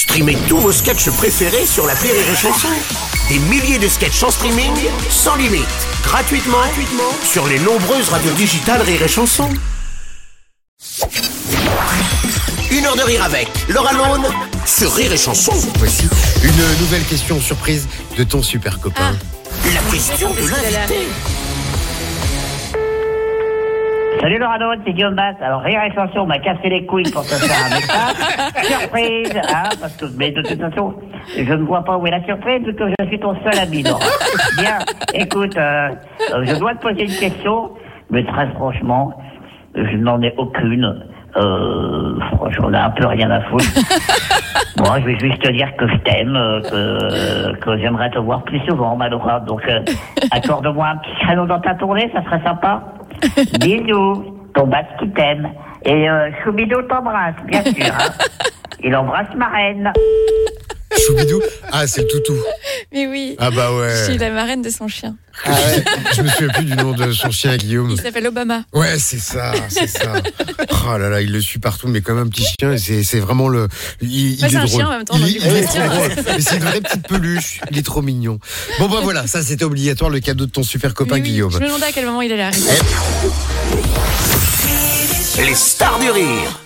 Streamez tous vos sketchs préférés sur la Rire et Chanson. Des milliers de sketchs en streaming, sans limite, gratuitement, gratuitement sur les nombreuses radios digitales Rire et Chanson. Une heure de rire avec Laura Lone sur Rire et Chanson. Voici une nouvelle question surprise de ton super copain. La question de l'invité. Salut Lone, c'est Guillaume Bass. Alors, Rire et Chanson m'a cassé les couilles pour te faire un message. surprise, hein, parce que, mais de toute façon, je ne vois pas où est la surprise, parce que je suis ton seul ami, Laura. Bien, écoute, euh, euh, je dois te poser une question, mais très franchement, je n'en ai aucune. Euh, franchement, on a un peu rien à foutre. Moi, je vais juste te dire que je t'aime, euh, que, que j'aimerais te voir plus souvent, ma Laura. Donc, euh, accorde-moi un petit créneau dans ta tournée, ça serait sympa. Bisous, ton basse qui t'aime. Et euh, Choubidou t'embrasse, bien sûr. hein. Il embrasse ma reine. Choubidou Ah, c'est le toutou. Mais oui. Ah bah ouais. Je suis la marraine de son chien. Ah ouais. Je me souviens plus du nom de son chien, Guillaume. Il s'appelle Obama. Ouais, c'est ça, c'est ça. Oh là là, il le suit partout, mais comme un petit chien, c'est c'est vraiment le. Il, il Ouais, c'est est un drôle. chien en même temps, Il, est trop drôle. Mais c'est une vraie petite peluche. Il est trop mignon. Bon bah voilà, ça c'était obligatoire, le cadeau de ton super copain oui, Guillaume. Je me demandais à quel moment il allait arriver. Les stars du rire